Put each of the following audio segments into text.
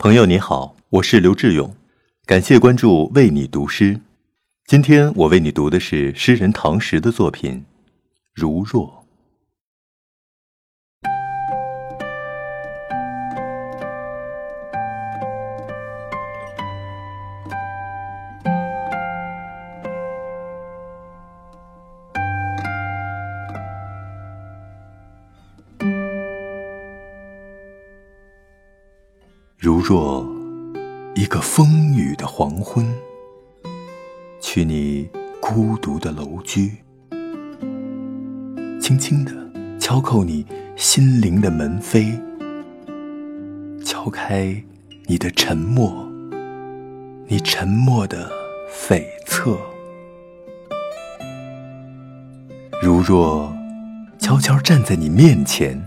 朋友你好，我是刘志勇，感谢关注，为你读诗。今天我为你读的是诗人唐时的作品《如若》。如若一个风雨的黄昏，去你孤独的楼居，轻轻地敲叩你心灵的门扉，敲开你的沉默，你沉默的悱恻。如若悄悄站在你面前，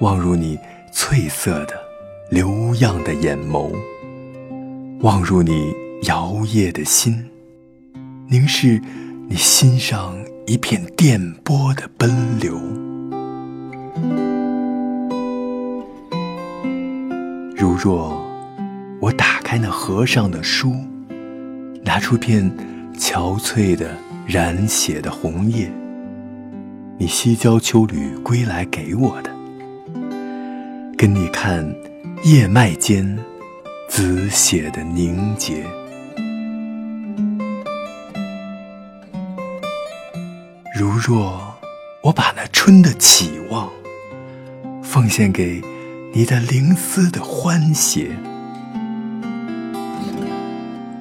望入你翠色的。流漾的眼眸，望入你摇曳的心，凝视你心上一片电波的奔流。如若我打开那合上的书，拿出片憔悴的染血的红叶，你西郊秋旅归来给我的，跟你看。叶脉间，紫血的凝结。如若我把那春的期望，奉献给你的灵思的欢谐；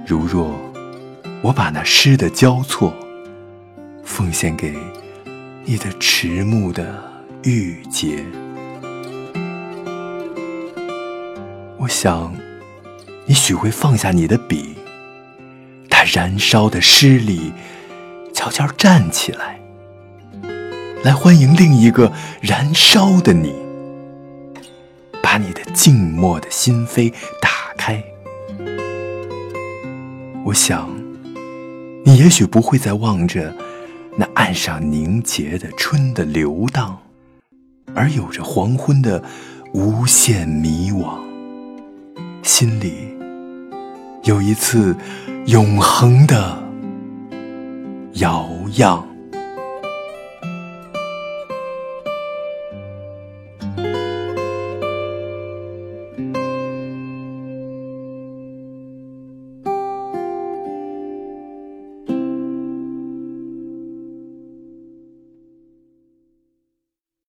如若我把那诗的交错，奉献给你的迟暮的郁结。我想，你许会放下你的笔，它燃烧的诗里，悄悄站起来，来欢迎另一个燃烧的你，把你的静默的心扉打开。我想，你也许不会再望着那岸上凝结的春的流荡，而有着黄昏的无限迷惘。心里有一次永恒的摇漾。